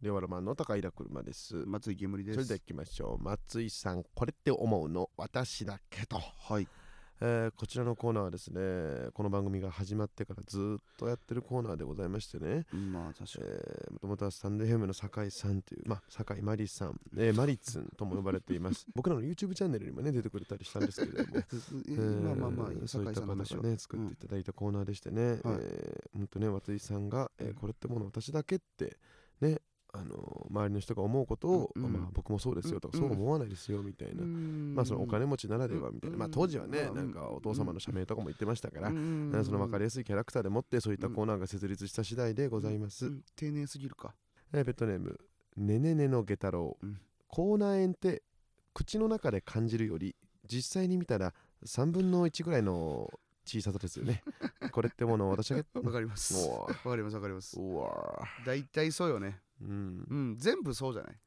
レオロマンの高平車です。松井煙です。それでは行きましょう。松井さん、これって思うの私だけど。はい。えーこちらのコーナーはですね、この番組が始まってからずっとやってるコーナーでございましてね、まあ確かに。えーもともとはスタンド FM の酒井さんという、まあ、酒井マリさん、えーマリツンとも呼ばれています。僕らの YouTube チャンネルにもね、出てくれたりしたんですけれども、えまあまあまあえーそういった方酒井さんの話は。がね作っていただいたコーナーでしてね、はい。えーほんとね松井さんが、えーこれってもの私だけってねあのー周りの人が思うことを、うんうん。まあ、僕もそうですよとか、うん。そう思わないですよみたいな、ままあそのお金持ちならではみたいな、うん。まあ当時はね、まあなんかお父様の社名とかも言ってましたから、うん。その分かりやすいキャラクターでもってそういったコーナーが設立した次第でございます、うん。丁寧すぎるか。えーペットネームねねねの下太郎、うん。口内炎って口の中で感じるより実際に見たら3分の1ぐらいの小ささですよね。これってもの私が わかります。うわ。わかりますわかります。大体そうよね。うん。うん全部そうじゃない？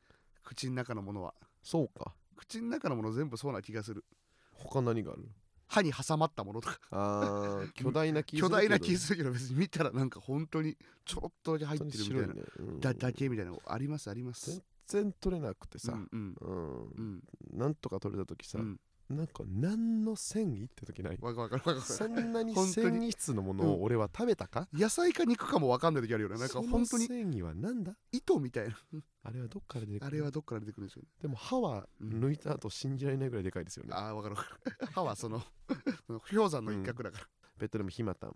口の中のものは。そうか。口の中のもの全部そうな気がする。他何がある？歯に挟まったものとか。あー巨大な気巨大な気すするけど別に見たらなんか本当にちょろっとだけ入ってるみたいな、白いね、うん。だだけみたいなのありますあります。全然取れなくてさ、うんうんうん。うん。なんとか取れた時さ、うんなんか何の繊維って時ない？わかるわかるわかそるんなに本当繊に維質のものを俺は食べたか、野菜か肉かもわかんない時あるよね。なんかその本当に繊維はなんだ？糸みたいな。あれはどっから出てくる？あれはどっから出てくるんでしょうね。でも歯はうん抜いた後信じられないぐらいでかいですよね、ああわかるわかる。歯はその その氷山の一角だかベッドでもひまたん。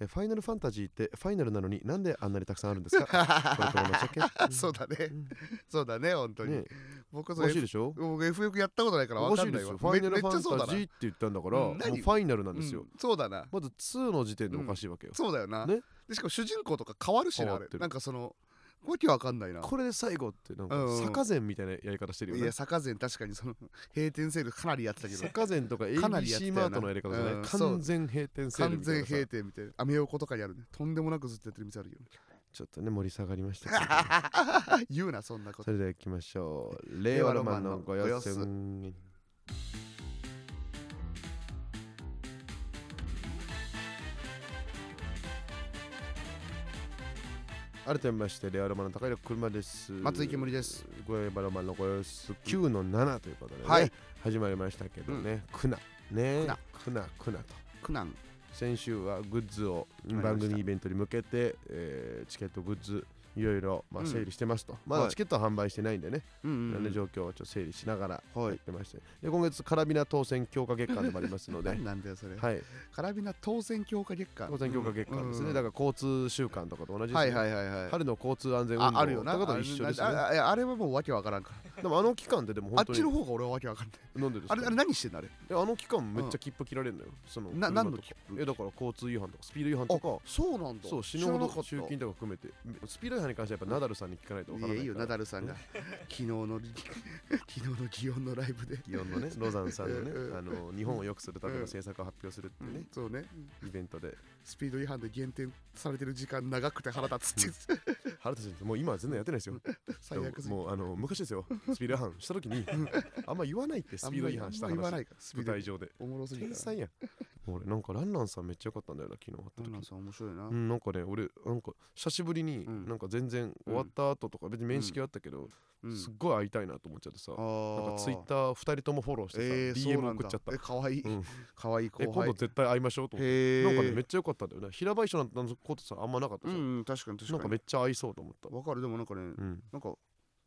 えファイナルファンタジーってファイナルなのになんであんなにたくさんあるんですか？そうだね。うん。そうだね本当に、ね僕それ欲しいでしょ？僕 FF やったことないからわ欲しいかんないわ。ですよ。ファイナルめファンタジーって言ったんだから、もうファイナルなんですよ、うん。そうだな。まず2の時点でおかしいわけよ、そうだよな、ね。でしかも主人公とか変わるしねあれ。なんかそのわけわかんないな。これで最後ってなんか坂膳みたいなやり方してるよね。いや坂膳確かにその閉店セールかなりやってたけど。坂膳とか ABC マートのやり方じゃない、うん完全閉店セール完みたいなさ。全閉店みたいなアメ横とかにあるね。とんでもなくずっとやってる店あるよ。ちょっとね盛り下がりましたけど。言うなそんなこと。それでは行きましょう。令和ロマンのご様子改めまして令和ロマンの高平車です。松井煙です。令和ロマンのご様子9の7ということでね、はい。始まりましたけどね、クナね。クナクナクナと。苦難。先週はグッズを番組イベントに向けて、えーチケットグッズいろいろ、まあ、うん。整理してますと、まだはい。チケットは販売してないんでね、いろんなうん状況をちょっと整理しながらはい。やってまして、で今月カラビナ当選強化月間でもありますので。何 なんだよそれ、はい。カラビナ当選強化月間。当選強化月間ですね、だから交通週間とかと同じですね、はいはいはいはい春の交通安全運動ああるよな。とかと一緒ですよね。ああああれはもうわけわからんかでもあの期間ってでもらあ本当に。っちの方が俺はわけわかんない。なんでですか？あれあれ何してんのあれ？えあの期間めっちゃ切符切られるのよ、その車な何の切符？えだから交通違反とかスピード違反とか。そうなんだ。そう死ぬほど集金とか含めて。スピード違反に関してはやっぱナダルさんに聞かないとわからないいやいいよナダルさんが。昨日の 昨日の祇園のライブで。祇園のねロザンさんのねうん。あの日本を良くするための政策を発表するっていうね、そうね。イベントでスピード違反で減点されてる時間長くて腹立つって原田先生もう今は全然やってないですよ。最悪もうあの昔ですよ。スピード違反した時に あんま言わないってスピード違反した話。いか。らスピード舞台上で。おもろすぎ天才やん俺なんかランランさんめっちゃ良かったんだよな昨日会った時。なんさん面白いな。うん、なんかね俺なんか久しぶりにうん。なんか全然終わった後とか別に面識はあったけど、うん。すっごい会いたいなと思っちゃってさ、あなんーかツイッター2人ともフォローしてさ、えー、DM 送っちゃった。え、かわい。いうん。かわいいえ今後輩度絶対会いましょうと思って。なんかねめっちゃ良かったんだよね。平林なんてことさあんまなかったさ、うんうん確かに確かに。なんかめっちゃ合いそうと思った。わかる。でもなんかねうん。なんか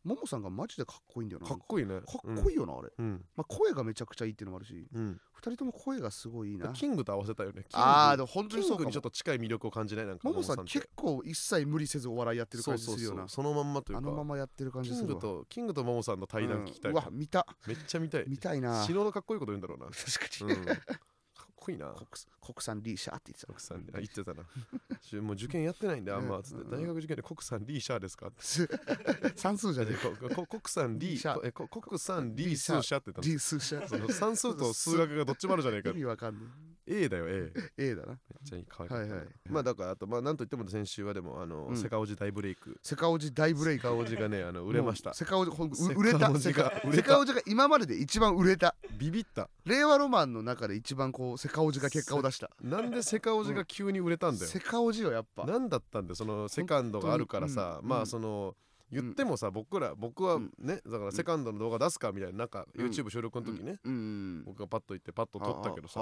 ももさんがマジでかっこいいんだよな。かっこいいね。かっこいいよなあれ。うん。まあ声がめちゃくちゃいいっていうのもあるし。うん、二人とも声がすごいいいな。キングと合わせたよね。ああでも本当キンにそうかにちょっと近い魅力を感じないなんかももさん結構一切無理せずお笑いやってる感じするよな。そのまんまというか。あのままやってる感じキンするわ。グとキングとモモさんの対談聞きたい、うん。うわ見た。めっちゃ見たい。見たいな。死ぬほどかっこいいこと言うんだろうな。確かにこいいな。国国産リーシャーって言ってた国産あ言ってたな。しもう受験やってないんであんまつって。うん。大学受験で国産リーシャーですかって。算数じゃねここ国産リリーシャー。ーえこ国産リー数社って言ったの？リー数シャその算数と数学がどっちもあるじゃないか意味わかんない A だよ A めっ A だな。ちゃいい可愛かった。なはいはい。まあだからあとまあなんといっても先週はでもあの、うん。セカオジ大ブレイク。セカオジ大ブレイク。セカオジがねあの売れました。セカオジ売れた。セカオジが今までで一番売れた。ビビった。令和ロマンの中で一番こうセカオジが結果を出した。なんでセカオジが急に売れたんだよ。セカオジよやっぱ。何だったんだよそのセカンドがあるからさ、まあその言ってもさ僕ら僕はうん。ねだからセカンドの動画出すかみたいななんかうん。YouTube 収録の時ねうん。僕がパッと行ってパッと撮ったけどさ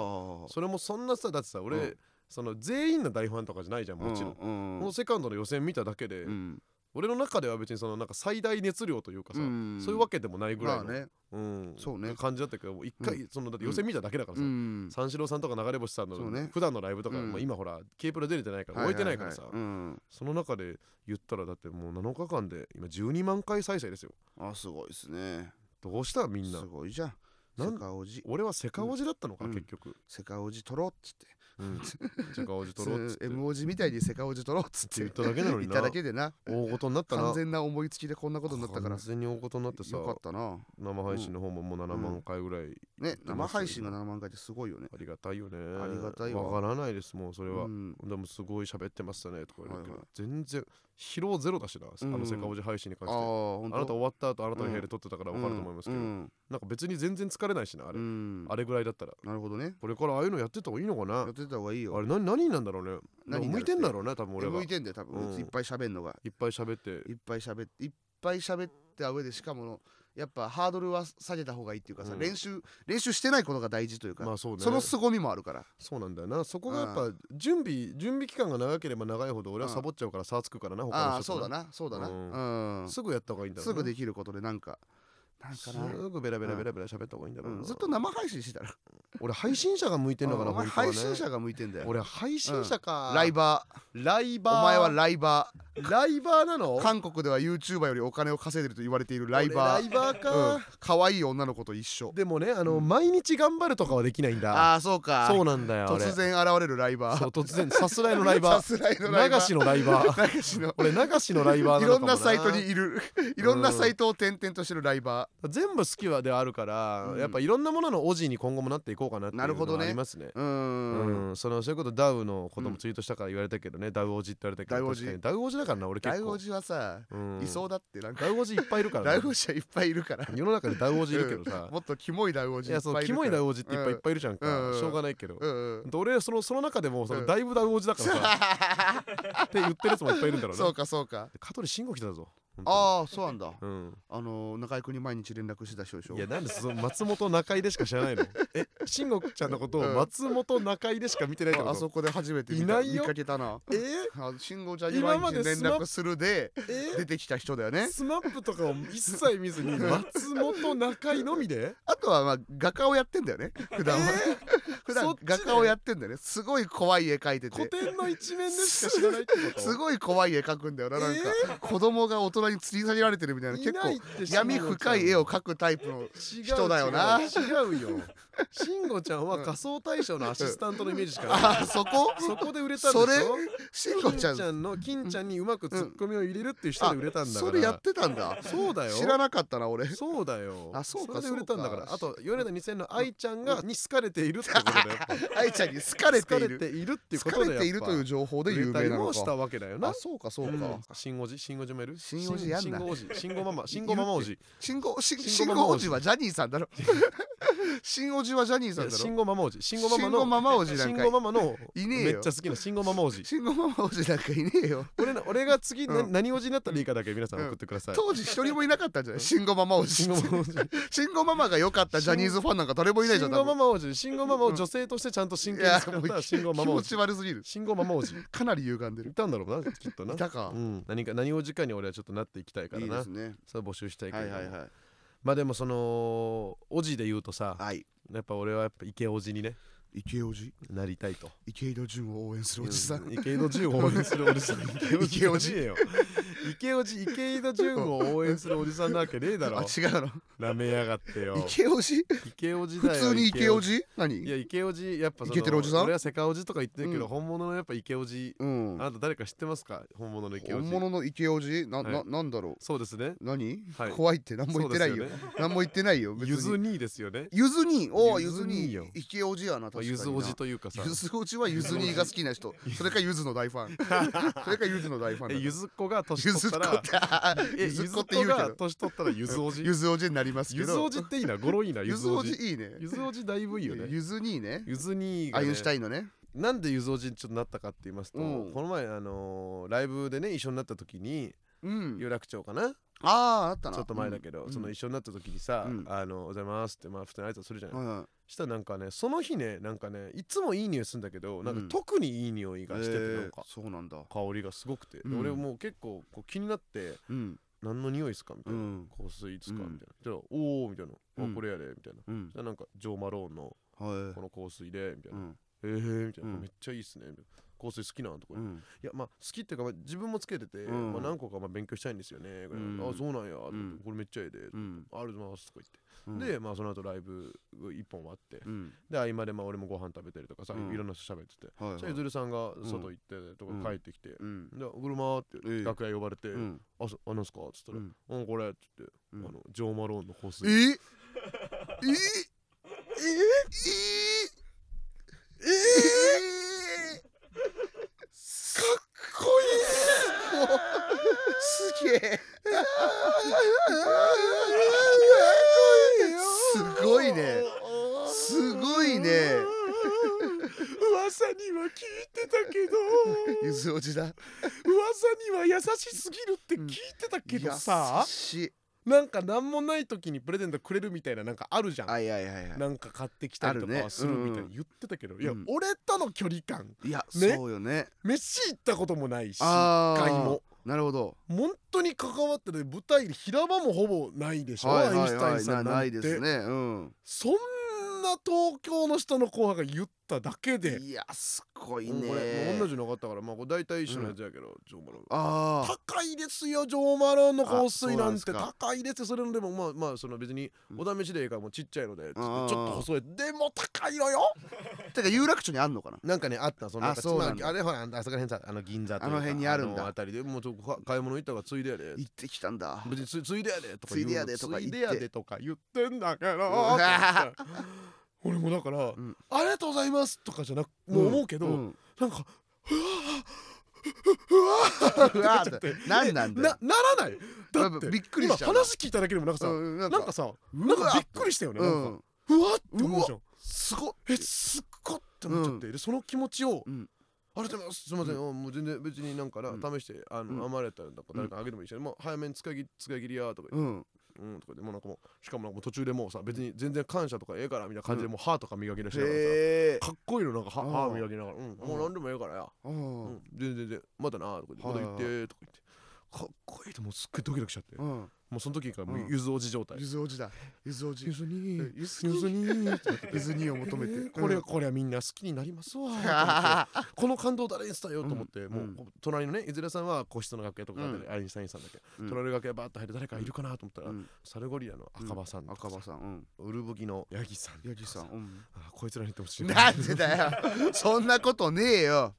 それもそんなさだってさう俺ん。その全員の大ファンとかじゃないじゃんもちろん。うんこのセカンドの予選見ただけでうん俺の中では別にそのなんか最大熱量というかさうん。そういうわけでもないぐらいのまあね。うんそうね。感じだったけどもう一回そのだって予選見ただけだからうさん。三四郎さんとか流れ星さんのそうね。普段のライブとかうん。まあ今ほら K プロ出れてないから置いてないからさはははうん。その中で言ったらだってもう7日間で今12万回再生ですよ。あすごいですね。どうしたみんな。すごいじゃん。なんセカオジ。俺はセカオジだったのかうん。結局。セカオジ取ろうっつってうん。セカオジ取ろうっつって。M オジみたいにセカオジ取ろうっつって。言っただけなのにな。言っただけでな。大事になったな。完全な思いつきでこんなことになったから。完全に大事になってさ。よかったな。生配信の方ももう7万回ぐらい。ね生配信が7万回ってすごいよね。ありがたいよね。ありがたいわ。わからないですもうそれは。うん。でもすごい喋ってましたねとか言うけど、はいはい。全然疲労ゼロだしな、あうん。のセカオジ配信に関して。あなた終わった後あなたの部屋で撮ってたから分かると思いますけど、うん。なんか別に全然疲れないしなあれ、うん。あれぐらいだったら。なるほどね。これからああいうのやってた方がいいのかな？やってた方がいいよ。あれ何何なんだろうね？何向いてんだろうね多分俺は。向いてんだよ多分、うん。いっぱい喋んのが。いっぱい喋って。いっぱい喋って。いっぱい喋った上でしかもやっぱハードルは下げた方がいいっていうかさ、うん。練習練習してないことが大事というか、まあそうね。その凄みもあるから。そうなんだよな。そこがやっぱ準備準備期間が長ければ長いほど俺はサボっちゃうから差つくからな他の人とああそうだな。そうだな。ううん。ん、すぐやった方がいいんだろうすぐできることでなんかなんかすな、ぐベラベラベラベラ喋った方がいいんだろうな、うん、ずっと生配信してたら。俺配信者が向いてんのかなお前本当はね。配信者が向いてんだよ。俺配信者か、ライバー。ライバー。お前はライバライバーなの？ー韓国では YouTuber よりお金を稼いでると言われているライバー。俺ライバーか、うん。可愛い女の子と一緒。でもねあの、うん。毎日頑張るとかはできないんだ。ああそうか。そうなんだよ俺。突然現れるライバー。そう突然さすらいのライバさすらいのーライバー。流しのライバー。流しの。俺流しのライバーいなのかもなろんなサイトにいる。いろんなサイトを転々としてるライバ全部好きはではあるから、うん。やっぱいろんなもののオジに今後もなっていこうかなっていうのなるほどね。はありますね。ーうーん。うん、そのそういうことダウのこともツイートしたから言われたけどね、ダウオジって言われたけどダウオジ確かに。ダウオジだからな俺結構。大王子はさうん。いそうだってなんか。ダウオジいっぱいいるからな。大王子はいっぱいいるから。世の中でダウオジいるけどさ、もっとキモい大王子いやそうキモいダウオジっていっぱいいっぱいいるじゃんか、うん。しょうがないけど、俺そのその中でもそのうん。だいぶダウオジだからさ、って言ってるやつもいっぱいいるんだろうなそうかそうか。香取慎吾来たぞああそうなんだ。うん。あの中居君に毎日連絡してた人でしょ？いやなんでその松本中井でしか知らないの？え慎吾ちゃんのことをうん。松本中井でしか見てないってこと？ああそこで初めて見た。いないよ。見かけたな。え？あ信号ちゃんに今毎日連までスマップ絡するでえ？出てきた人だよね。スマップとかを一切見ずに松本中井のみで？あとはまあ画家をやってんだよね普段は。普段そっちで？画家をやってんだよね。すごい怖い絵描いて古て典の一面でしか知らないってこと？すごい怖い絵描くんだよななんか。子供が大人に吊り下げられてるみたいな結構闇深い絵を描くタイプの人だよな。違うよ慎吾ちゃんは仮想大賞のアシスタントのイメージしかない。あそこ？そこで売れたんでしょ？それ？慎ちゃんちゃん。の金ちゃんにうまくツッコミを入れるっていう人で売れたんだから。それやってたんだ。そうだよ。知らなかったな俺。そうだよ。あそうかれで売れたんだから。あと米田2000の愛ちゃんがに好かれているってことだよ愛ちゃんに好かれている。っていう好かことでれているという情報で有名なの売れたりもしたかわけだよな。あそうかそうか、うん。新おじ新おじもいる新おじやんな。新おじ新ごママ新ごママおじ信号し信信号ママおじはジャニーさんだろ。新おじはジャニーさんだろ新ごママおじ新ごママ信号のママおじなんかママのいねえよめっちゃ好きな新ごママおじ信号ママおじなんかいねえよ俺の俺が次なうん何おじになったらいいかだけ皆さん送ってください当時一人もいなかったんじゃない信号ママおじ新ごママおじ信号ママが良かったジャニーズファンなんか誰もいないじゃん新ごママおじ新ごママを女性としてちゃんと真剣に使った新ごママおじ気持ち悪すぎる新ごママおじかなり歪んでるいたんだろうなきっとないたかうん、何か何を時間に俺はちょっとなっていきたいからないいですねそれ募集したいけど、はいはいはいまあでもそのおじで言うとさはい。やっぱ俺はやっぱ池おじにね池おじなりたいと。池井戸潤を応援するおじさん。うん池井戸潤を応援するおじさん。池おじじゃねえよ池おじ池井戸潤を応援するおじさんなわけねえだろ。あ違うの？なめやがってよ。池おじ池おじ普だよ通に池おじ何？いや池おじやっぱそのイケてるおじさん？俺はセカおじとか言ってるけど、うん。本物のやっぱ池おじうん。あなた誰か知ってますか？本物の池おじ本物の池おじな、はい。ななんだろそうですね。う何、はい。怖いって何も言ってないよ。そうですね。何も言ってないよ別ゆずに兄ですよね。ゆずにおおゆゆずずに池おじやな確かにな。ゆずおじというかさ。ゆずおじはゆずにが好きな人。それかゆずの大ファン。それかゆずの大ファンゆずっ子が年ゆ取ったらゆずっ子って言うけど。が年取ったらゆずおじ？ゆずおじになりますけゆずどおじっていいな？語呂いいなゆゆずおじ。じいいね。ゆずおじだいぶいいよね。ゆずにね。ゆず兄が、ね。アイン、シュタインのね。なんでゆずおじにちょっとなったかって言いますと、うん。この前あのーライブでね一緒になった時にうん。有楽町かな？あああったな。ちょっと前だけど、うん。その一緒になった時にさ「うん。あのおはようございます」ってまあ普通に挨拶するじゃない、はいはいしたらなんかねその日ねなんかねいつもいい匂いするんだけどなんかうん特にいい匂いがしてて、えーなんか。そうなんだ。香りがすごくて、でうん。俺もう結構こう気になってうん。何の匂いですかみたいな、うん。香水いつか、うんみたいな。じゃあおおみたいな、うん。あこれやでみたいな。うん。じゃあなんかジョー・マローンのはい。この香水でみたいうな、ん。えーみたいな、うん。めっちゃいいっすねみたいな香水好きなんとかう。ん。いやまあ好きっていうか、まあ、自分もつけてて、うん。まあ、何個かまあ勉強したいんですよね、うん。あそうなんや、ん。これめっちゃええで、うん。ありがとうございますとか言って、うん。でまあその後ライブ1本終わって、うん。で合間でまあ俺もご飯食べたりとかさ、うん。いろんな人喋ってて、はいはい。じゃあゆずるさんが外行ってとか帰ってきて、うん。で車ってええ。楽屋呼ばれて、うん。あそあなんすかっつったら、うん。うん、これって言って、うん。あのジョー・マローンの香水ええ？え？え？ええかっこいいすごいね。すごいね。噂には聞いてたけど。ゆずおじだ。噂には優しすぎるって聞いてたけどさ。優、しい。なんか何もない時にプレゼントくれるみたいななんかあるじゃん、はいはいはいはいなんか買ってきたりとかするみたいうんうなん。言ってたけど、いや、うん。俺との距離感。いや、ね。そうよね。飯行ったこともないし一回もなるほど。本当に関わってる舞台で平場もほぼないでしょ、はいアインはい。はいシュタインさなんないなんてですね。うん。そんな東京の人の後輩が言っただけで。いやすごいね。同じのがあったからまあこれ大体一緒のやつやけど、ジョーマロン。ああ。高いですよジョーマロンの香水なんて。高いですよそれのでもまあまあその別にうん。お試しでいいからもうちっちゃいのでちょっと細い。でも高いのよ。てか有楽町にあんのかな？なんかねあったそのあそうなんああれほらあそこら辺さあの銀座とかあの辺にあるんだ。のあたりでもうちょっとか買い物行ったからついでやで。行ってきたんだ。別につついでやでとかついでやでとか言って。んだけど。ん俺もだから、ん。ありがとうございますとかじゃなくもう思うけど、ん。なんかうわーって 何なんだよ。なならない？だってびっくりしちゃう今話聞いただけでもなんかさ、うんなんかなんかさうわなんかびっくりしたよね、なんか。うん。うわって思うじゃん。すごっ。えすっごって思っちゃって、でその気持ちを、うん。ありがとうございます。すみません、あもう全然別になんかな、うん。試してあの、うん。余れたらなんか誰かあげてもいいし、もう早めに使い使い切りやとか言って、うんうん、とかでもうなんかもうしかもなんか途中でもうさ別に全然感謝とかええからみたいな感じでうん。もう歯とか磨き出しながらさ、かっこいいのなんか歯うん。歯磨きながら、うん、もう何でもええからや、ううん。ん、全然全然またなとか言ってまた行ってとか言ってかっこいいともうすっごいドキドキしちゃって、うんもうその時からもううん。ゆずおじ状態、ゆずおじだ。ゆずおじ。ゆずにゆゆずにずにゆずにを求めて。これうん。これはみんな好きになりますわ この感動を誰に伝えようと思って、うん。もう隣のねいずれさんは個室の楽屋とかで、うん。アインシュタインさんだけ、うん。隣の楽屋バーッと入って誰かいるかなと思ったら、うん。サルゴリラの赤羽さん赤羽さんウルブギのヤギさんうんヤギさんこいつらに言ってほしい。なんでだよ。そんなことねえよ。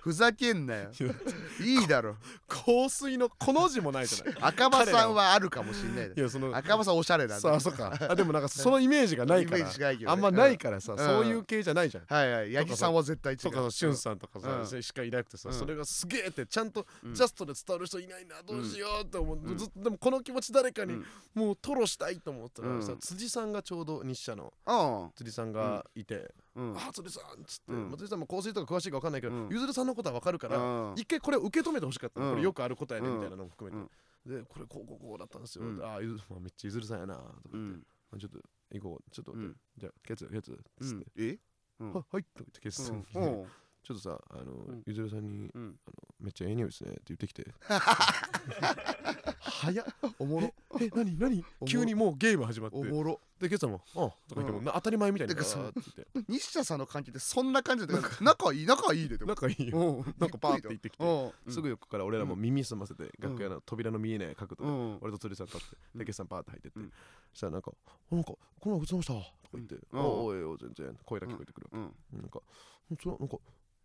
ふざけんなよ。いいだろ。香水のこの字もないじゃない。赤羽さんはあるかもしんないいやその赤羽さんおしゃれなんださあそっか。あでもなんか そのイメージがないから。あんまないからさ、うん。そういう系じゃないじゃん、はいはい。八木さんは絶対違う。とかしゅんさんとかさ、うん。しかいなくてさ、うん。それがすげえってちゃんとうん。ジャストで伝わる人いないなどうしようって思う、うん。ずっとでもこの気持ち誰かにうん。もう吐露したいと思ったらさ、うん。辻さんがちょうど日社のうん。辻さんがいてうん「あ辻さん」っつって、うん。さんも香水とか詳しいか分かんないけど、うん。ゆずるさんのことは分かるから、うん。一回これを受け止めてほしかったこれよくあることやねみたいなのも含めて、うんでこれこうこうこうだったんですよ、うん。ああゆず、まあ、めっちゃゆずるさんやなとかう言って、ん。まあちょっと行こうちょっと待って、うん。じゃあケツケツ。っうつって、ん。え？うん。ははいとか言ってケツ。うんちょっとさあの、ん。ゆずるさんにうん。めっちゃええ匂いですねって言ってきて。早っ。おもろ。え何何？急にもうゲーム始まって。おもろ。でケツさんも「ああ」とか言っても、うん。な当たり前みたいにてかさって言って。西田さんの関係ってそんな感じで仲いい仲いいででも。仲いいよ。うん。なんかパーって言ってきてうん。すぐ横から俺らも耳澄ませて楽屋の扉の見えない角度でうん。俺と釣りさん立ってうん。でケツさんパーって入ってってうん。そしたらなんか「なんかこの前映ました」とか言って「うん。あおいおい全然声が聞こえてくるなんか「それなんか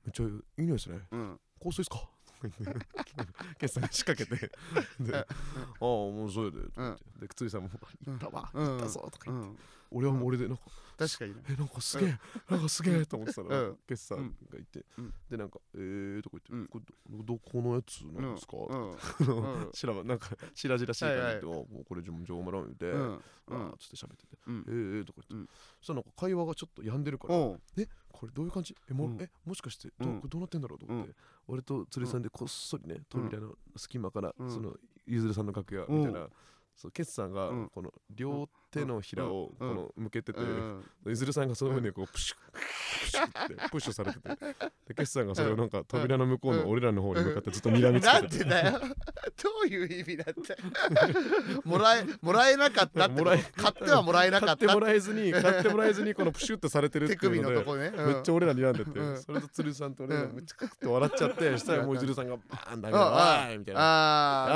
めっちゃいい匂いですね。うん。香水ですか? 」とか言って。ケツさん。に仕掛けてで「ああもうそれで」とか言って。で釣りさんも「行ったわ。うん。行ったぞ」とか言って。うん俺はもう俺でなんか確かにね。えなんかすげえ、なんかすげえと思ってたら、うん。ケツさん。がいて、うん。でなんかえーとか言って、うん。これどどこのやつなんですか、うん。うん。しらばなんかしらじらしいから言って、はい。あもうこれジョンジョーマラン言って、うん。あーつって喋ってて、うん。えーとか言って、うん。そしたらなんか会話がちょっと病んでるから、う。んえこれどういう感じ？えも,、うん。えもしかしてど,、うん。これどうなってんだろうと思って、俺と釣りさんでこっそりね扉の隙間から、うん。そのゆずるさんの楽屋みたいなそうケツさんがうん。この両手のひらをこうん。の向けててうん。ゆずるさんがその上にこうプシュップシュッってプッシュされてて でケツさんがそれをなんか扉の向こうの俺らの方に向かってずっと睨みつなんけててでだよ。どういう意味だって。もらえもらえなかったって。もらえ買ってはもらえなかった。買ってもらえずに買ってもらえずにこのプシュッてされてるって手いうので首のとこね、うん。めっちゃ俺ら睨んでて、うん。それと鶴さんと俺がうん。めっちゃクッと笑っちゃって、したらもういずるさんがバーンだけどあおいみたいな。や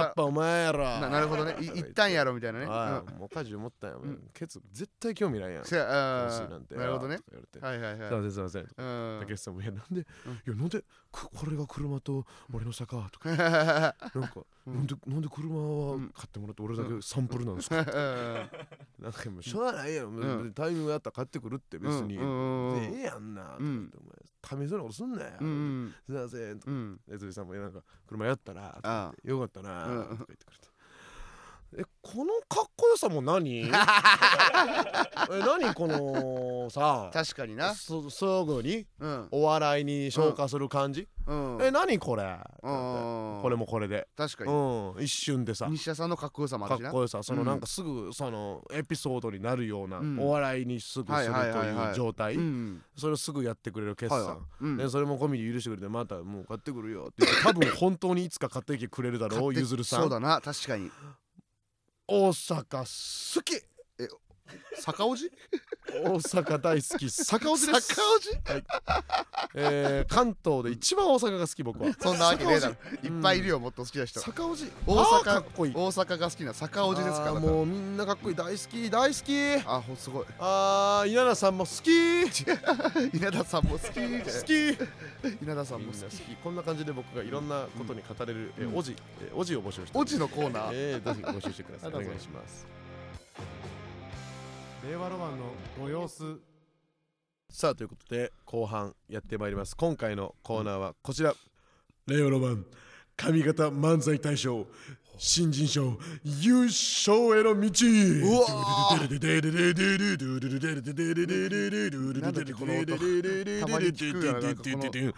あっぱお前やろ。あななるほどね。い一旦やろみたいなね。ああもう家事思ったよ、うんケツ絶対興味ないやん。せやあなんて。なるほどね。とか言われて。はいはいはい。すいませんすいません。うん。竹内さんも「いやなんで、うん。いやなんで？くこれが車と俺の坂」とか。なんか、うん。なんでなんで車はうん。買ってもらって俺だけサンプルなんですか、なんかもうしょうがないやろ、ん。タイミングあったら買ってくるって別に、うんうんうん。でええやんなとかうん言って、お前試そうなことすんなよ、うん。うんすいませんとか。うん。で辻さんもいやなんか車やったなあよかったなうんとか言ってくれてえこのかっこよさも何？え何このさ？確かにな。すすぐに？うん。お笑いに消化する感じ、うん。え何これ？うんこれもこれで。確かに。うん一瞬でさ。西田さんのかっこよさもあかっるしな。こよさそのうん。なんかすぐそのエピソードになるようなうん。お笑いにすぐするとはいはいはいはい。いう状態うん。それをすぐやってくれる決はい算はい。うん。でそれも込みで許してくれてまたもう買ってくるよって。多分本当にいつか買ってきてくれるだろうゆずるさん。そうだな確かに大阪好き。坂おじ？大阪大好き。坂尾です。坂おじ？えー関東で一番大阪が好き僕は。そんなわけねえだろ。坂いっぱいいるよもっと好きな人。坂尾路大阪かっこいい。大阪が好きな坂おじですから。もうみんなかっこいい。大好き大好き。あほすごい。あー稲田さんも好き。稲田さんも好き。好き。稲田さんも好き。き。こんな感じで僕がいろんなことに語れる、えうん。おじ、えおじを募集しておじのコーナー。えー、ぜひ募集してください。お願いします令和ロマンのご様子。さあということで後半やってまいります。今回のコーナーはこちら、令和ロマン上方漫才大賞新人賞優勝への道。うわ。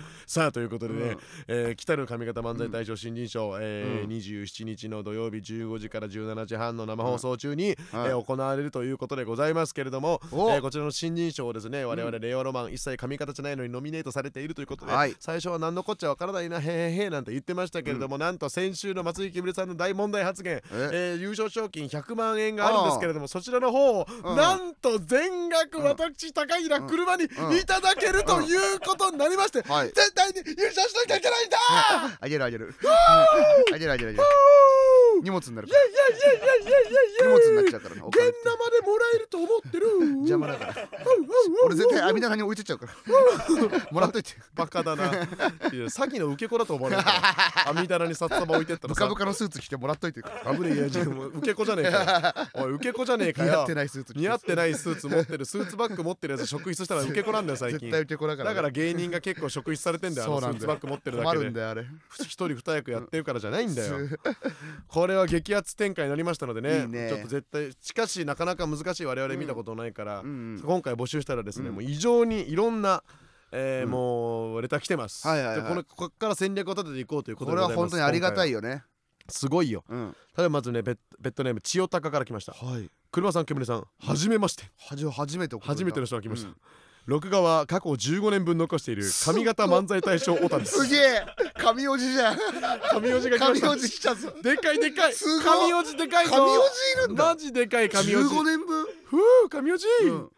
さあということでね、うん。えー来たる上方漫才大賞新人賞、えーうん。27日の土曜日15時から17時半の生放送中に、はい。えー行われるということでございますけれども、お。えーこちらの新人賞をですね我々令和ロマン一切上方じゃないのにノミネートされているということで、はい。最初は何のこっちゃわからないなへーへーなんて言ってましたけれども、なんと先週の松井木ぶさんの大問題発言。え？えー優勝賞金100万円があるんですけれどもそちらの方を、うん。なんと全額うん。私高平車にうん。いただけるということになりまして、はい。絶対に優勝しなきゃいけないんだ。あげるあげる。あげるあげるあげる。荷物になるかいやいやいやいやいやいやら荷物になっちゃうからねお金現生でもらえると思ってる。邪魔だから。俺絶対網棚に置いてっちゃうから。もらっといて。バカだな。詐欺の受け子だと思われる網棚に札束置いてったらさ。ブカブカのスーツ着てもらっといて危ねえいやじもう受け子じゃねえかよ。おい受け子じゃねえかよ。似合ってないスーツ。似合ってないスーツ持ってるスーツバッグ持ってるやつ職質したら受け子なんだよ最近。絶対受け子だからだから芸人が結構職質されてんだよあのスーツバッグ持ってるだ困けで。るんだよあれ。一人二役やってるからじゃないんだよ。すこれは激アツ展開になりましたのでね。ちょっと絶対しかしなかなか難しい我々見たことないから、今回募集したらですね、うん。もう異常にいろんな、えーうん。もうレター来てます、はいはいはい。でこのここから戦略を立てていこうということこれでござます。はい本当にありがたいよよねすごいよ。うん。例えばまずねベッベッドネーム千代鷹から来ました。はい。車さん煙さんはじめまして。はじ初めて送初めての人が来ました、うん。録画は過去15年分残している上方漫才大賞オタです。すげえ。神おじじゃん。神おじが神おじ来ちゃったでかいでかい。すごい。神おじでかいぞ。神おじいるんだ。マジでかい神おじ。15年分？ふう神おじ、うん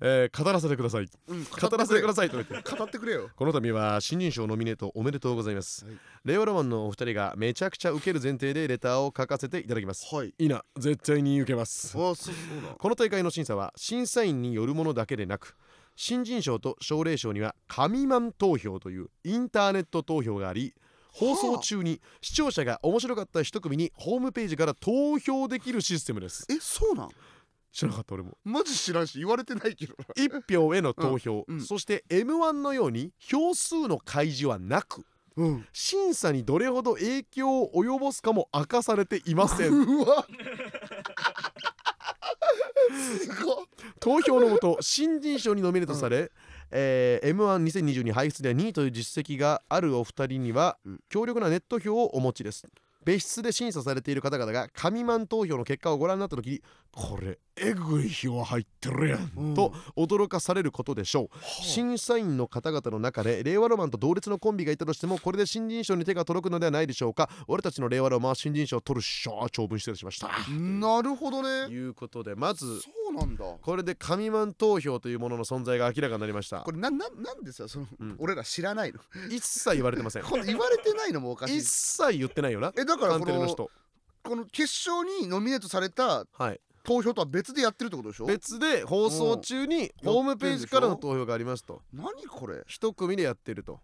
えー語らせてください。うん語らせてくだささいと言って。い語ってくれよ。この度は新人賞ノミネートおめでとうございます、はい。令和ロマンのお二人がめちゃくちゃ受ける前提でレターを書かせていただきます。はい。いいな絶対に受けます。あそうこの大会の審査は審査員によるものだけでなく新人賞と奨励賞には神マン投票というインターネット投票があり放送中に視聴者が面白かった一組にホームページから投票できるシステムです。えそうなん？知らなかった俺も。マジ知らんし言われてないけどな。1票への投票、うんうん。そして m 1のように票数の開示はなくうん。審査にどれほど影響を及ぼすかも明かされていません。うわ。すごっ。投票のもと新人賞にノミネートされ、えー、m 1 2 0 2 2排出で2位という実績があるお二人には、うん。強力なネット票をお持ちです。別室で審査されている方々が神マン投票の結果をご覧になった時にこれえぐい票入ってるやん、うん。と驚かされることでしょう。審査員の方々の中で令和ロマンと同列のコンビがいたとしてもこれで新人賞に手が届くのではないでしょうか。俺たちの令和ロマンは新人賞を取るっしょ長文失礼しました。なるほどとね。いうことでまずそうなんだ。これで神マン投票というものの存在が明らかになりました。これなななんでさその、うん。俺ら知らないの。一切言われてません。言われてないのもおかしい。一切言ってないよな。えだからこの人。この決勝にノミネートされたはい投票とは別でやってるってことでしょ？別で放送中にホームページからの投票がありますと。何これ？一組でやってると。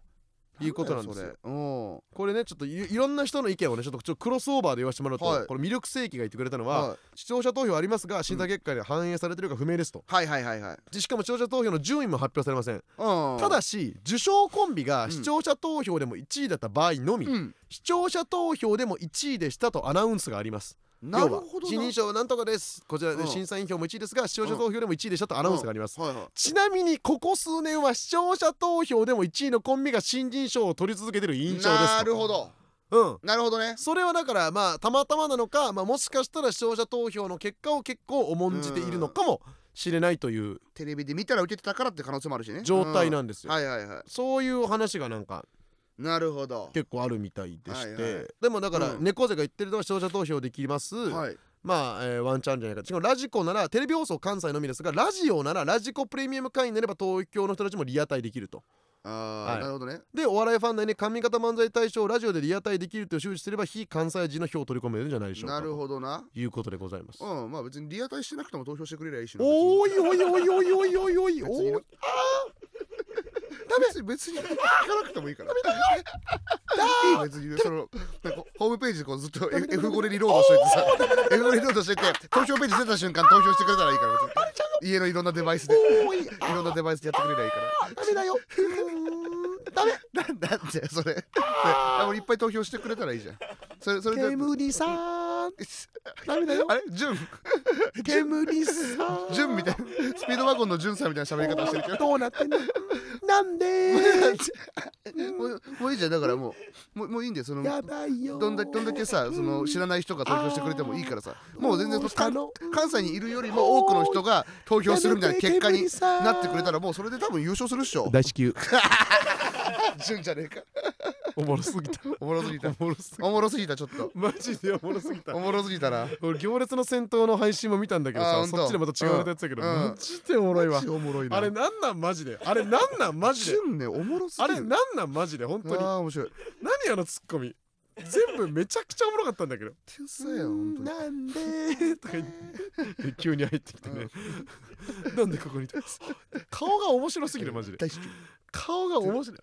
いうことなんですよ。これねちょっといいろんな人の意見をねちょっとちょクロスオーバーで言わせてもらうと、はい。これ魅力正規が言ってくれたのは、はい。視聴者投票ありますが審査結果で反映されてるか不明ですと。はいはいはいはい。でしかも視聴者投票の順位も発表されません。うん。ただし受賞コンビがん。視聴者投票でも1位だった場合のみ、うん。視聴者投票でも1位でしたとアナウンスがありますなるほどな。新人賞はなんとかです。こちらうん。で審査員票も1位ですが視聴者投票でも1位でしたとアナウンスがあります、はいはい。ちなみにここ数年は視聴者投票でも1位のコンビが新人賞を取り続けてる印象ですと。なるほど。うん。なるほどね。それはだからまあたまたまなのか、まあ、もしかしたら視聴者投票の結果を結構重んじているのかもしれないというテレビで見たら受けてたからって可能性もあるしね。状態ななんですよ、はいはいはい。そういう話がなんかなるほど。結構あるみたいでして、はいはい。でもだからうん。猫背が言ってるのは視聴者投票できます、はい。まあ、えーワンチャンじゃないか。しかもラジコならテレビ放送関西のみですがラジオならラジコプレミアム会員になれば東京の人たちもリアタイできると。あはいあなるほどね。でお笑いファン内に上方漫才大賞をラジオでリアタイできると周知すれば非関西人の票を取り込めるんじゃないでしょうか。なるほどな。ということでございます、うんまあ別にリアタイしてなくても投票してくれりゃいいしなおいおいおいおいおいおいおい別になおい別に別に 行かなくてもいいから。いい別に。そのなんかホームページでこうずっと F- F5 でリロードしといてさ F5 でリロードしてて投票ページ出た瞬間投票してくれたらいいから別に。家のいろんなデバイスで。おいい。ろんなデバイスでやってくれりゃいいから。ダメだよ ダメ。なんだってそれ。俺いっぱい投票してくれたらいいじゃん。それそれで。煙さん。ダメだよ。あれ？ジュン。煙さん。ジュンみたいな。スピードワゴンのジュンさんみたいな喋り方してるけど。どうなってんの？なんで？もうもういいじゃん。だからもうもうもういいんだよ。そのやばいよ。どんだどんだけさその知らない人が投票してくれてもいいからさ。もう全然その関関西にいるよりも多くの人が投票するみたいな結果になってくれたらもうそれで多分優勝するっしょ。大至急 ジュンじゃねえか。おもろすぎた。おもろすぎた。おもろすぎおもろすぎたちょっと。マジでおもろすぎた。おもろすぎたな。俺行列の戦闘の配信も見たんだけどさそっちでまた違うネタやってたけど、うん。マジでおもろいわ。マジおもろいな。あれなんなんマジで？あれなんなんマジで？ジュンねおもろすぎる。あれなんなんマジで？本当に。あー面白い。何あのツッコミ？全部めちゃくちゃおもろかったんだけど。天才やんなんでとか言って。急に入ってきてね。なんでここにいた顔が面白すぎるマジで。大好き顔が面白い。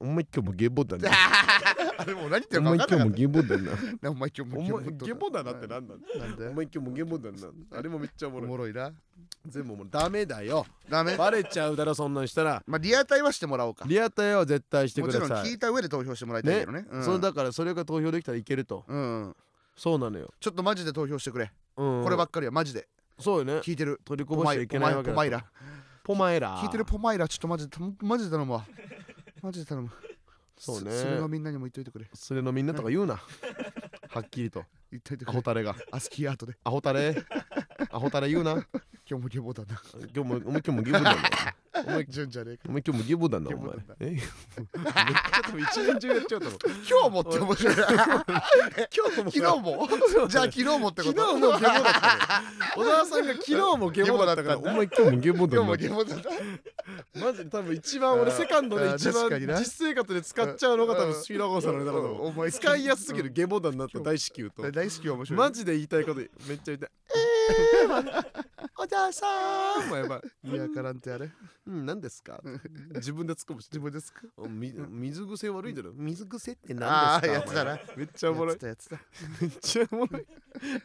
お前今日もゲボだな。あれもう何言っておるか分かんなかっ前今日もゲボだな。たお前今日おも前ゲボだなってなんなんなんだよお前今日もゲボだな。あれもめっちゃおもおろい。もろいな。全部もうダメだよ。ダメ？バレちゃうだろそんなんしたら。まあリアタイはしてもらおうか。リアタイは絶対してもちろんください聞いた上で投票してもらいたいけどね。うん。それだからそれが投票できたらいけると。うん。そうなのよ、ちょっとマジで投票してくれ。うん、こればっかりはマジで。そうよね。聞いてる。取りこぼしちゃいけないわけだポマイラポマエラ。聞いてるポマイラちょっとマジでマジで頼むわ。マジで頼む。そうね。それのみんなにも言っといてくれ。それのみんなとか言うな。はっきりと。ア言っといてくれ。ホタレが。アスキーアートで。アホタレ。アホタレ言うな今日もゲボだな。今日もお前今日もゲボだな。お前順じゃねえか。お前今日もゲボだなお前。えちゃ多分一年中やっちゃうと思う。今日もって面白いな。今日も昨日もじゃあ昨日もってこと？昨日もゲボだった小沢さんが昨日もゲボだったから。お前今日もゲボだ今日なもゲボだなマジで多分一番俺セカンドで一番実生活で使っちゃうのが多うん分スピードゴーさんだと思う。お前使いやすすぎるゲボ弾になった大至急と。大好き面白い。マジで言いたいことめっちゃ言いたい。えーお母さん。もやばい。いやからんってあれ。うん何ですか？自分で突っ込むし自分ですか水癖悪いだろ。水癖ってあ何ですか？あやつだな。めっちゃおもろい。やつだやつだ。めっちゃおもろい。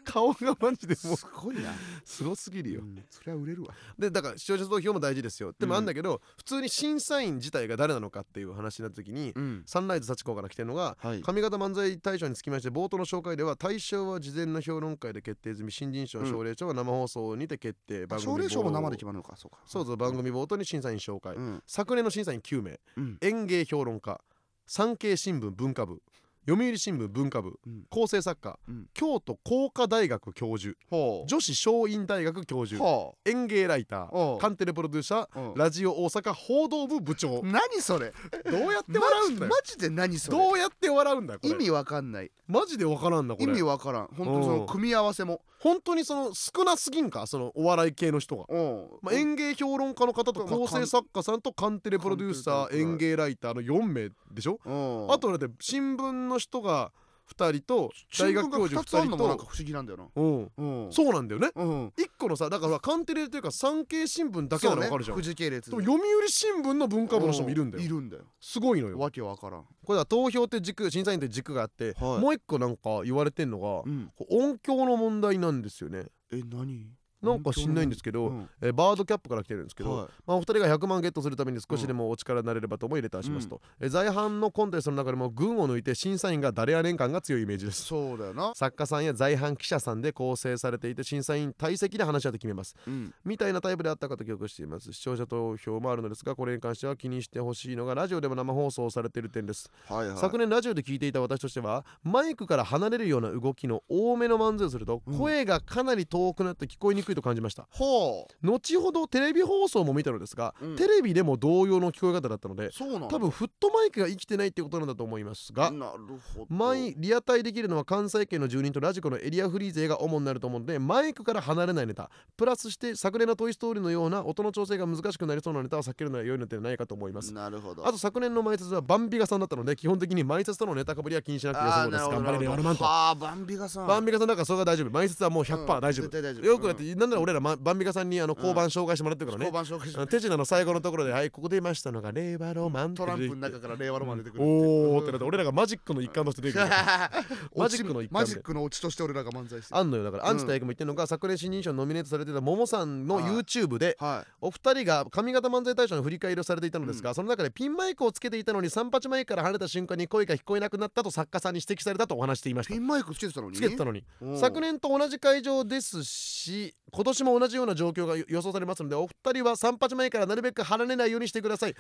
顔がマジでもう。すごいな。すごすぎるよ。うんそりゃ売れるわ。でだから視聴者投票も大事ですよ。でもうん。あんだけど、普通に審査員自体が誰なのかっていう話になった時に、うん。サンライズ幸子から来てるのがはい。上方漫才大賞につきまして冒頭の紹介では大賞は事前の評論会で決定済み新人賞うん。奨励賞は生放送にて決定、番組奨励賞も生で冒決まるのか。そうか。そうそう番組冒頭に審査員紹介、うん。昨年の審査員9名。うん。演芸評論家。産経新聞文化部読売新聞文化部うん。構成作家うん。京都工科大学教授女子松陰大学教授ほ園芸ライターカンテレプロデューサうん。ーラジオ大阪報道部部長。う何それ？どうやって笑うんだよ。マジで何それ？どうやって笑うんだよこれ。意味わかんない。マジでわからんなこ意味れわからん。本当にその組み合わせも。本当にその少なすぎんかそのお笑い系の人が。うん。まあ、園芸評論家の方とまあ構成作家さんとカンテレプロデューサー園芸ライターの4名でしょ？うん。あとだって新聞の人が2人と大学教授新聞が二つあ2人となんか不思議なんだよな。うん。うん。そうなんだよね。うん。1個のさだからカンテレっていうか産経新聞だけなの分かるじゃん、ね富士系列で。も読売新聞の文化部の人もいるんだよ。いるんだよ。すごいのよ。わけわからん。これは投票って軸審査員って軸があって、はい。もう一個なんか言われてんのが、うん。音響の問題なんですよね。え何？なんか知んないんですけど、うん。えーバードキャップから来てるんですけど、はい。まあ、お二人が100万ゲットするために少しでもお力になれればと思いレターしますと、えー在阪のコンテストの中でも群を抜いて審査員が誰やねん感が強いイメージです。そうだよな。作家さんや在阪記者さんで構成されていて審査員体積で話し合って決めます。うん。みたいなタイプであったかと記憶しています。視聴者投票もあるのですがこれに関しては気にしてほしいのがラジオでも生放送されている点です、はいはい。昨年ラジオで聞いていた私としてはマイクから離れるような動きの多めの漫才をするとうん。声がかなり遠くなって聞こえにくいと感じました、ほ後ほどテレビ放送も見たのですが、うん。テレビでも同様の聞こえ方だったので多分フットマイクが生きてないってことなんだと思いますがなるほど。まあリアタイできるのは関西圏の住人とラジコのエリアフリー勢が主になると思うのでマイクから離れないネタプラスして昨年の「トイ・ストーリー」のような音の調整が難しくなりそうなネタは避けるのは良いのではないかと思います。なるほど。あと昨年の前説はバンビガさんだったので基本的に前説とのネタかぶりは気にしなくてよさそうです。頑張れるアルマンとはあバンビガさんバンビガさんなんかそれが大丈夫。前説はもう100%うん大丈夫。絶対大丈夫。よくだってなんなら俺らまバンビガさんにあのん交番紹介してもらってるからね。交番紹介しあの手品の最後のところで「はいここ出ましたのが令和ロマン」トランプの中から令和ロマン出てくるおーってなって俺らがマジックの一環として出てくる ママジックの一環で。マジックのオチとして俺らが漫才してる。あんのよ。だから、うんアンチ大学も言ってるのが昨年新人賞にノミネートされてたももさんのはい YouTube ではい。お二人が上方漫才大賞の振り返りをされていたのですが、その中でピンマイクをつけていたのに三八マイクから離れた瞬間に声が聞こえなくなったと作家さんに指摘されたとお話していました。ピンマイクつけてたのに？つけてたのに。うん昨年と同じ会場ですし今年も同じような状況が予想されますのでお二人は三八前からなるべく離れないようにしてください。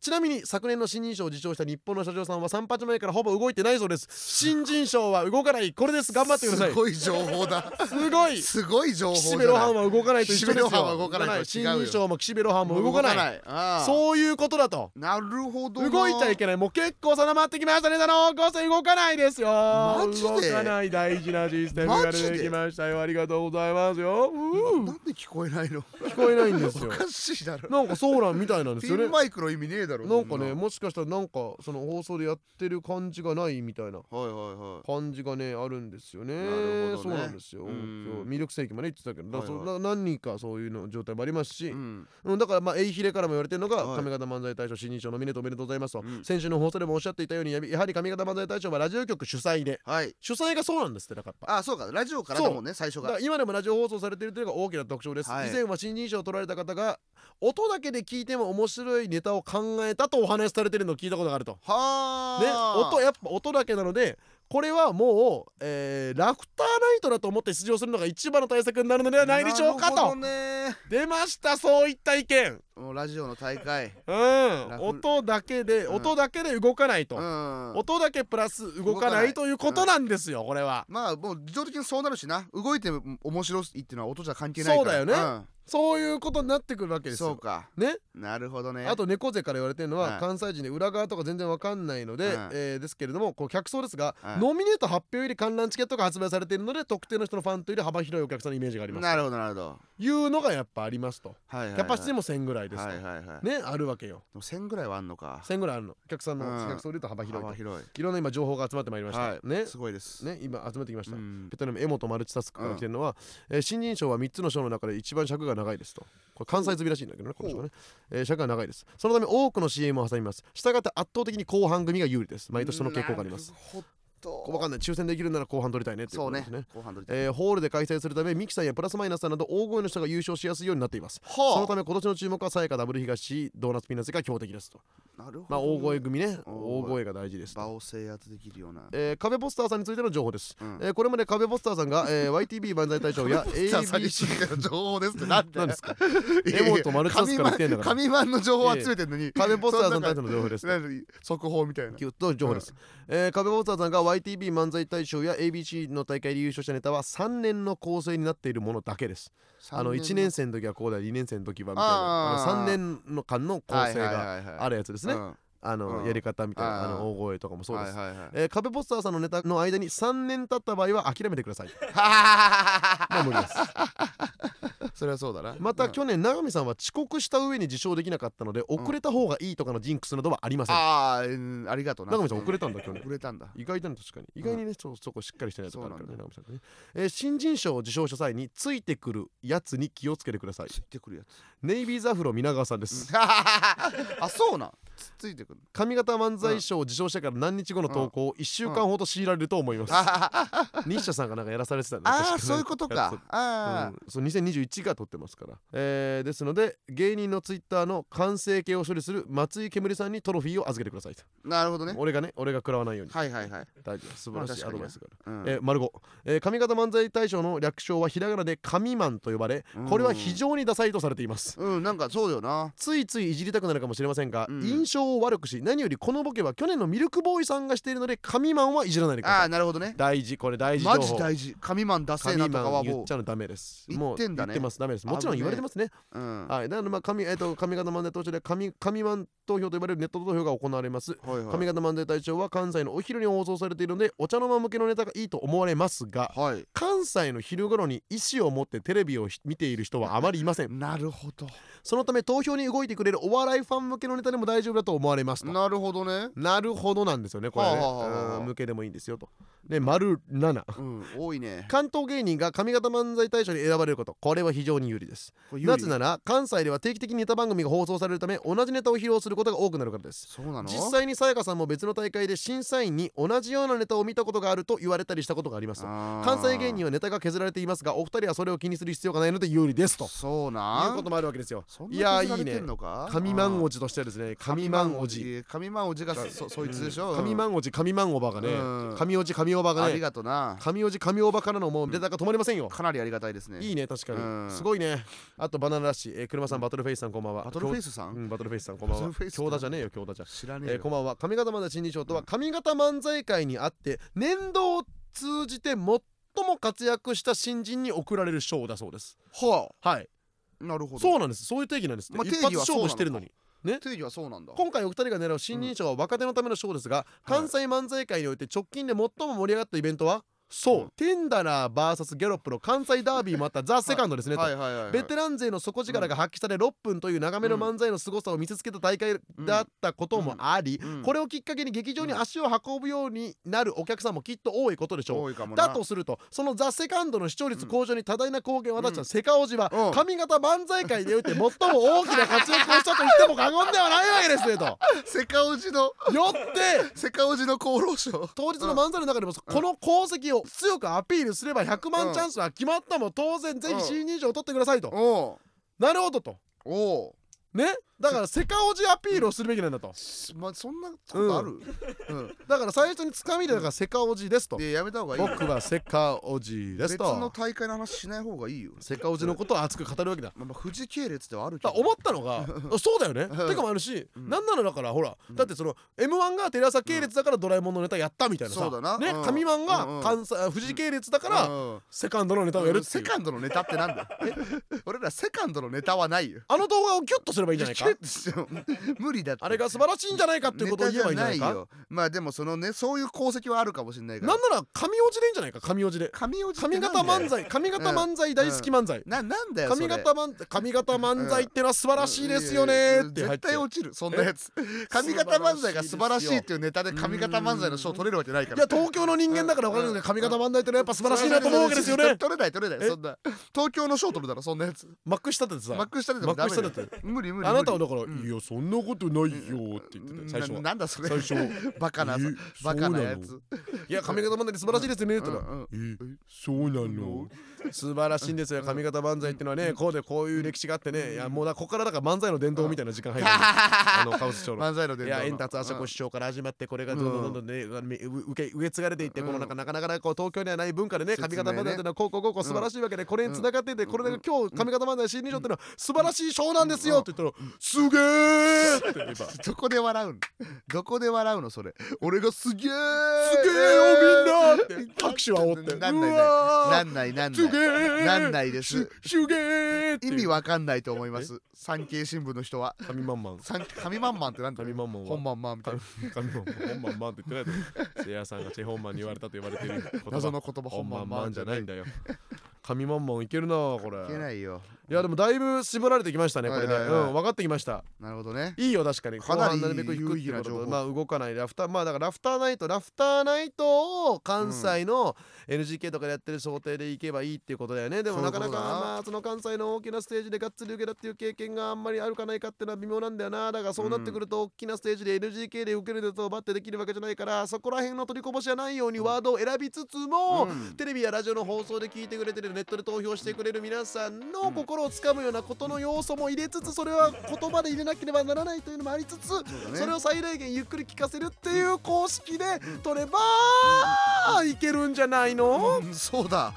ちなみに昨年の新人賞を受賞した日本の社長さんは三八前からほぼ動いてないそうです。新人賞は動かない。これです。頑張ってください。すごい情報だ。すごい。すごい情報岸辺露伴は動かないと一緒ですは動かない新人賞も岸辺露伴も動かない。ああ。そういうことだと。なるほどな。動いちゃいけない。もう結構定まってきましたねだの高生動かないですよ。動かない。大事なシステムが出てきましたよ。ありがとうございますようなんで聞こえないの？聞こえないんですよ。おかしいだろ。なんかそうなんみたいなんですピよねンマイクの意味ねえだろなんかねそもしかしたらなんかその放送でやってる感じがないみたいなはいはいはい。感じがねあるんですよね。なるほどね。そうなんですよ。魅力席まで言ってたけど何人かそういうの状態もありますし、だからまあエイヒレからも言われてるのがはい。上方漫才大賞新人賞ノミネートおめでとうございますと、うん。先週の放送でもおっしゃっていたようにややはり上方漫才大賞はラジオ局主催ではい。主催がそうなんですってだからあそうか。ラジオからだもんね最初が。今でもラジオ放送されているというのが大きな特徴です、はい。以前は新人賞を取られた方が音だけで聞いても面白いネタを考えたとお話しされてるのを聞いたことがあると。ねはあ。音やっぱ音だけなのでこれはもう、えーラフターナイトだと思って出場するのが一番の対策になるのではないでしょうかと。出ましたそういった意見。もうラジオの大会。うん。音だけで、うん。音だけで動かないと、うん。音だけプラス動かないいということなんですよ、これは。まあもう自動的にそうなるしな。動いても面白いっていうのは音じゃ関係ないから。そうだよねそういうことになってくるわけうんですよ。そうか。ね？なるほどね。あと猫背から言われてるのは、はい。関西人で裏側とか全然わかんないので、はい。えーですけれどもこう客層ですが、はい。ノミネート発表より観覧チケットが発売されているので特定の人のファンというより幅広いお客さんのイメージがあります。なるほどなるほど。というのがやっぱありますと、キャパシティも1000ぐらいですと、はいはいはい。ねあるわけよ。でも1000ぐらいはあんのか。1000ぐらいあるの。お客さんのうん。客層で言うと幅広いと。幅広い。いろんな今情報が集まってまいりました、はい。ね？すごいです。ね今集めてきました、うん。ペットネームエモとマルチタスクから来てるのは、えー新人賞は3つの賞の中で一番尺が長いですと。これ関西済みらしいんだけどねこの人はね、えー尺が長いです。そのため多くの CM を挟みます。したがって圧倒的に後半組が有利です。毎年その傾向がありますなるほど分かんない。抽選できるなら後半取りたいねっていうそうねことですね。後半取りたいえーホールで開催するためミキさんやプラスマイナスさんなど大声の人が優勝しやすいようになっています。そのはため今年の注目はさやかダブル東ドーナツピーナッツが強敵ですと。あなるほど。まあ大声組ね。大大声が大事ですと。場を制圧できるような。えー壁ポスターさんについての情報です、うん。えーこれまで壁ポスターさんが、えー YTB 万歳大賞や ABC の情報ですって。何で？すか？エモとマルチタスから来てんだから。紙マンの情報を集めてんのに。壁ポスターさんのタイトの情報です速報みたいな。と情報です、えー壁ポスターさんが YTB 漫才大賞や ABC の大会で優勝したネタは3年の構成になっているものだけです。あの1年生の時はこうだ2年生の時はみたいなあの3年の間の構成があるるやつですねあのうん。やり方みたいなああーの大声とかもそうです。はいはいはい。えー壁ポスターさんのネタの間に3年経った場合は諦めてください。もう無理です。それはそうだな。またうん。去年永見さんは遅刻した上に受賞できなかったので遅れた方がいいとかのジンクスなどはありません。ああうんありがとうな。永見さん遅れたんだ去年。遅れたんだ。意外だね確かに。意外にね、そそこしっかりしてないとこあるからねそう永見さんね、えー新人賞を受賞した際についてくるやつに気をつけてください。ついてくるやつ。ネイビーザフロ皆川さんです。あそうなん。つついてくる上方漫才賞を受賞してから何日後の投稿を1週間ほど強いられると思います、あ日社さんがなんかやらされてたんであ確かねーそういうことか。あうん、そう2021が撮ってますから、えーですので芸人のツイッターの完成形を処理する松井けむりさんにトロフィーを預けてくださいと。あなるほどね。俺がね俺が食らわないように。はいはいはい。大丈夫素晴らしいアドバイスがある、うん。えー、丸5、えー上方漫才大賞の略称はひらがなで神マンと呼ばれこれは非常にダサいとされています。うんなんかそうよな。ついついいじりたくなるかもしれませんが、うん。印象を悪くし何よりこのボケは去年のミルクボーイさんがしているので神マンはいじらないでくだあさい。あなるほどね。大事。これ大事マジ大事。神マンダセーな神とかはもマン言っちゃうのダメです。言ってんだね。もう言ってますダメですもちろん言われてますね。ううん。はい。だからまあ神えっ、と上方漫才投票で神神マン投票と呼ばれるネット投票が行われます。はいはい。上方漫才大賞は関西のお昼に放送されているのでお茶の間向けのネタがいいと思われますがはい。関西の昼頃に意思を持ってテレビをひ見ている人はあまりいません。なるほど。そのため投票に動いてくれるお笑いファン向けのネタでも大丈夫だと思われますと。なるほどね。なるほどなんですよねこれね。は向けでもいいんですよと。で丸7うん多いね。関東芸人が上方漫才大賞に選ばれること。これは非常に有利です。なぜなら関西では定期的にネタ番組が放送されるため同じネタを披露することが多くなるからです。そうなの？実際にさやかさんも別の大会で審査員に同じようなネタを見たことがあると言われたりしたことがあります関西芸人ははネタが削られていますがお二人はそれを気にする必要がないので有利ですと。そういなうこともあるわけですよいやいいね。神満おじとしてはですね神満おじ神満おじがそそいつでしょ？神満おじ神満おばがねうん。神おじ神おばがありねがとな。神おじ神おばからのもうネタが止まりませんよ。かなりありがたいですね。いいね確かうん。にすごいね。あとバナナラッシュえー車さんバトルフェイスさんこんばんは。バトルフェイスさうんんバトルフェイスさんこんばんは。バトルフェイス京田じゃねえよ京田じゃ。知らねえこんばんは。上方漫才新人賞とは上方漫才界にあって年度を通じて最も活躍した新人に贈られる賞だそうです。ははい。あなるほど。そうなんです。そういう定義なんです、まあ一発勝負してるのに定義はそうなんだ。今回お二人が狙う新人賞は若手のための賞ですが、関西漫才界において直近で最も盛り上がったイベントは？そう、うん。テンダラー VS ギャロップの関西ダービーもあったザ・セカンドですねベテラン勢の底力が発揮され6分という長めの漫才の凄さを見せつけた大会だったこともあり、うん。これをきっかけに劇場に足を運ぶようになるお客さんもきっと多いことでしょう。多いかもな。だとするとそのザ・セカンドの視聴率向上に多大な貢献を果たしたセカオジはうん上方漫才界において最も大きな活躍をしたと言っても過言ではないわけですねと。セカオジのよってセカオジの厚労省当日の漫才の中でもこの功績を強くアピールすれば100万チャンスは決まったも当然ぜひ新人賞を取ってくださいと。おなるほどと。ね？だからセカオジアピールをするべきなんだと。うまあそんなことある？うん。だから最初につかみでだからセカオジですと。でやめた方がいいよ。僕はセカオジです別のと。大会の話しない方がいいよ。セカオジのことを熱く語るわけだ。まあまあ富士系列ではあるけど。思ったのが。そうだよね。うん。てかもあるし、うん。なんならだからほら、うん。だってその M1 がテレ朝系列だからドラえもんのネタやったみたいなさ、そうだな。ね、うん。神マンうんうん。が関西富士系列だから、うん。セカンドのネタをやるって。セカンドのネタってなんだ？え？俺らセカンドのネタはないよ。あの動画をギュッとすればいいんじゃないかキュッとしても無理だって。あれが素晴らしいんじゃないかっていうことを言えばいいんじゃないか？まあでもそのねそういう功績はあるかもしれないから。なんなら神おじでいいんじゃないか？神おじで神おじって上なんだよ方漫才上方漫才大好き漫才。ななんだよそ上れ方漫上方漫才ってのは素晴らしいですよねって入絶対落ちるそんなやつ。上方漫才が素晴らしいっていうネタで上方漫才の賞取れるわけないから。いや東京の人間だから分かるんですけど上方漫才ってのはやっぱ素晴らしいなと思うわけですよね。取れない取れないえそんな。東京の賞取るだろそんなやつ。マックしたってさ。マック下でもダメだよ。マック下だって無理無理。あなたはだから「うん。いやそんなことないよ」って言ってた。最初なは。なんだそれ。最初 バカなえバカなやつ。いや上方漫才って素晴らしいですよねって言ったらうんうん「えそうなの?」素晴らしいんですよ。上方漫才っていうのはねこうでこういう歴史があってねいやもうだここからだから漫才の伝統みたいな時間入る。あのカオス師匠の。漫才の伝統の。いや円達あさこ師匠から始まってこれがどんどんどんどんねう受け受け継がれていってうん。このなんかなかなかこう東京にはない文化でね説明ね上方漫才っていうのはこうこうこうこう素晴らしいわけでこれに繋がっていてこれが今日上方漫才新人賞っていうのは素晴らしい賞なんですよって言ったらすげー！って言えばすどこで笑うの？どこで笑うのそれ？俺がすげえすげえよみんな！って。拍手を煽って。なんないなんないなんないーなんないです。ししゅげーっていう。意味わかんないと思います。産経新聞の人は。神マンマン産神マンマンってなんだ神マンマンは。本マンマンみたいな。神マンマン本マンマンって言ってないとせいやさんがチェホンマンに言われたと言われてる言葉 謎の言葉本マンマンじゃない。んだだよ神マンマンいけるなこれ。いけないよ。いやでもだいぶ絞られてきましたねこれねはいはい。はいうん分かってきました。なるほどね。いいよ確かに。かなり後半なるべく低いっていうこと有意義な情報。とまあ動かないラフターまあだからラフターナイトラフターナイトを関西の NGK とかでやってる想定でいけばいいっていうことだよね。でもなかなかそういうことだな。まあその関西の大きなステージでがっつり受けたっていう経験があんまりあるかないかっていうのは微妙なんだよな。だからそうなってくると大きなステージで NGK で受けるのとバッてできるわけじゃないからそこら辺の取りこぼしはないようにワードを選びつつも、うん。テレビやラジオの放送で聞いてくれてるネットで投票してくれる皆さんの心をつかむようなことの要素も入れつつそれは言葉で入れなければならないというのもありつつそれを最大限ゆっくり聞かせるっていう公式で取ればいけるんじゃないの？うん。そうだ。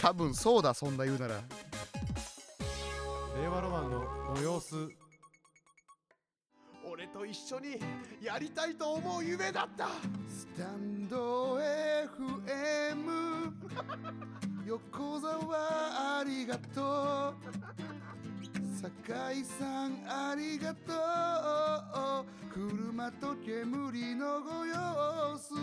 多分そうだそんな言うなら。令和ロマンのご様子。俺と一緒にやりたいと思う夢だった。スタンド FM 横澤ありがとう。酒井さんありがとう。車と煙のご様子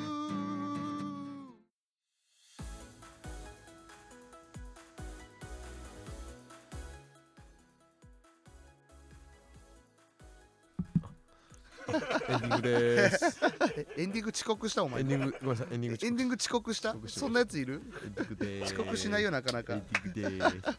エンディングです。えエンディング遅刻した？お前。エンディングごめんなさい。エンディングエンディング遅刻した？そんなやついる？遅刻しないよなかなか。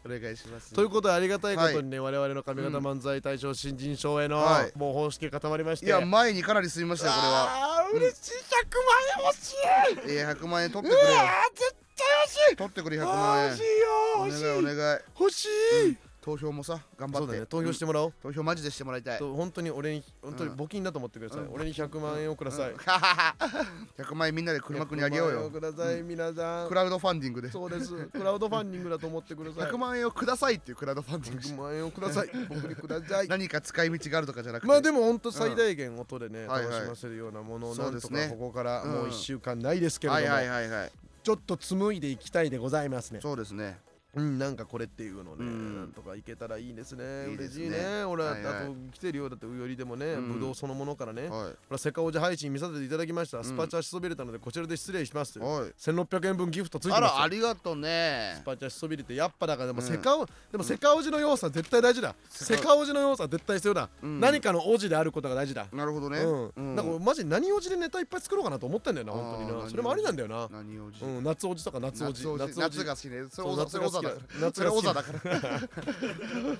お願いします。ということでありがたいことにね、我々の上方漫才大賞新人賞への、はい。もう方式が固まりまして。いや前にかなり進みましたよこれは。あー嬉しい100万円欲しい。えー、100万円取ってくれ絶対欲しい。取ってくれ100あー万円。欲しいよお願いお願い。欲しい、投票もさ頑張って。そうだね。投票してもらおう、投票マジでしてもらいたい。と本当に俺に本当にうん。募金だと思ってください、うん。俺に100万円をください、100万円みんなで車くんにあげよう100万円をよください、皆さん。クラウドファンディングで。そうです。クラウドファンディングだと思ってください。100万円をくださいっていうクラウドファンディング。100万円をください。僕にください。何か使い道があるとかじゃなくて。まあでも本当最大限音でね、楽しませるようなものをなんとかここからうん。もう1週間ないですけれども、はいはいはいはい。ちょっと紡いでいきたいでございますね。そうですねうんなんかこれっていうのね、うん。なんとかいけたらいいですね。いいですね。嬉しいね。俺は、はいはい。あと来てるよ。うだってうよりでもね、うん。ぶどうそのものからね、ほはらセカオジ配信見させていただきました、スパチャしそびれたのでこちらで失礼します。い。はい1600円分ギフトついてますあよらありがとうね。スパチャしそびれてやっぱだからでもうん。セカオ、でもセカオジの要素は絶対大事だ。セカオジの要素は絶対必要だ、うん。何かのオジであることが大事だ。なるほどね。うん、うん。なんかマジ何オジでネタいっぱい作ろうかなと思ってんだよな本当にな。それもありなんだよな。何をじうん。夏オジとか夏オジ夏おじ夏が好きね。そうオザそれオザだから。夏それが好きだオザだから。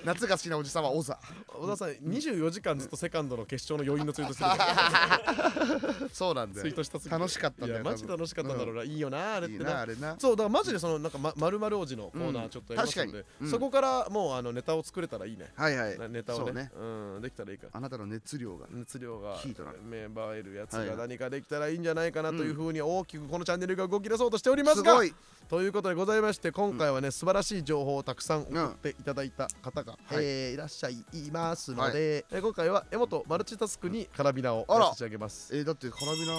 夏が好きなおじさんはオザ。小田さん24時間ずっとセカンドの決勝の余韻のツイートする。そうなんだよ。ツイートした楽しかったんだよマジ楽しかったんだろうな、いいよなあれっいいてななあれな。そうだからマジでそのなんかままるまる王子のコーナうん。ーちょっとやりますので、確かに。うん。そこからもうあのネタを作れたらいいね、はいはい。なネタをうね。うんできたらいいか。らあなたの熱量が。熱量がヒートな芽生えるやつはいが何かできたらいいんじゃないかなというふうに大きくこのチャンネルが動き出そうとしておりますが。すごい。ということでございまして今回はね、素晴らしい情報をたくさん送っていただいた方が、はい。えーいらっしゃいますので、えー今回は江本マルチタスクにカラビナを差し上げます。えーだってカラビナあ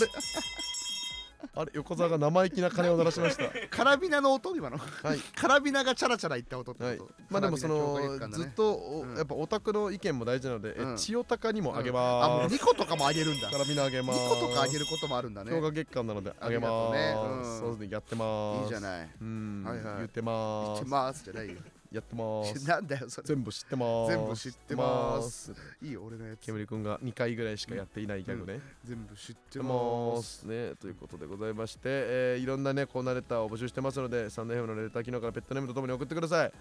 れ？あれ横澤が生意気な鐘を鳴らしました。カラビナの音今の。はい。カラビナがチャラチャラ言った音ってはい。こと、まあでもそのねずっとおうん。やっぱオタクの意見も大事なので、えうん。千代高にもあげあまもうす、2個とかもあげるんだ。カラビナあげ2ます。個とかあげることもあるんだね。強化月間なのであげまありがとうねうす、ん。そうですねやってます。いいじゃない。うん、はいはい。言ってま言ってすますじゃないよやってます。なんだよそれ。全部知ってます。全部知ってます。いいよ俺のやつ。煙くんが2回ぐらいしかやっていないギャグね、全部知ってます。ね。ということでございまして、えーいろんなねコーナーレターを募集してますのでサンドヘムのレター機能からペットネームとともに送ってください、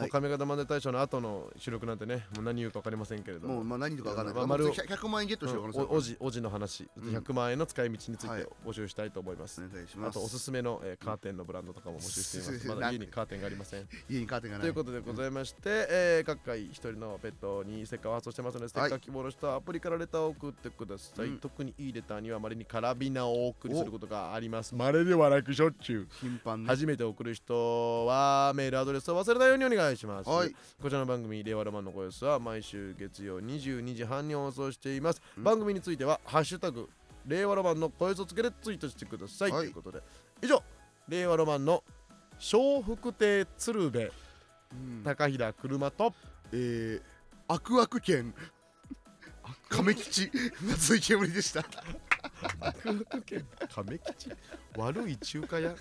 はい。亀形漫才大賞の後の収録なんてねもう何言うか分かりませんけれども。もうまあ何とかわからない。まあ丸を100 100万円ゲットしようかなそれうんおおじおじの話。うん。100万円の使い道についはい。て募集したいと思います、お願いします。あとおすすめの、えーカーテンのブランドとかも募集しています。うん。まだ家にカーテンがありません。家にカーテンがない。ということでございまして、えー各回一人のペットにステッカーを発送してますのでステッカー希望の人はアプリからレターを送ってください、うん。特にいいレターにはまれにカラビナをお送りすることがあります。まれではなくしょっちゅう。頻繁ね初めて送る人はメールアドレスを忘れないようにお願いします、はい。こちらの番組「令和ロマンの声です」は毎週月曜22時半に放送しています、うん。番組については「ハッシュタグ令和ロマンの声をつけてツイートしてください、はい。ということで。以上令和ロマンの笑福亭鶴瓶うん。高平車とえー、アクアク県亀吉松井煙でした。亀吉？悪い中華屋？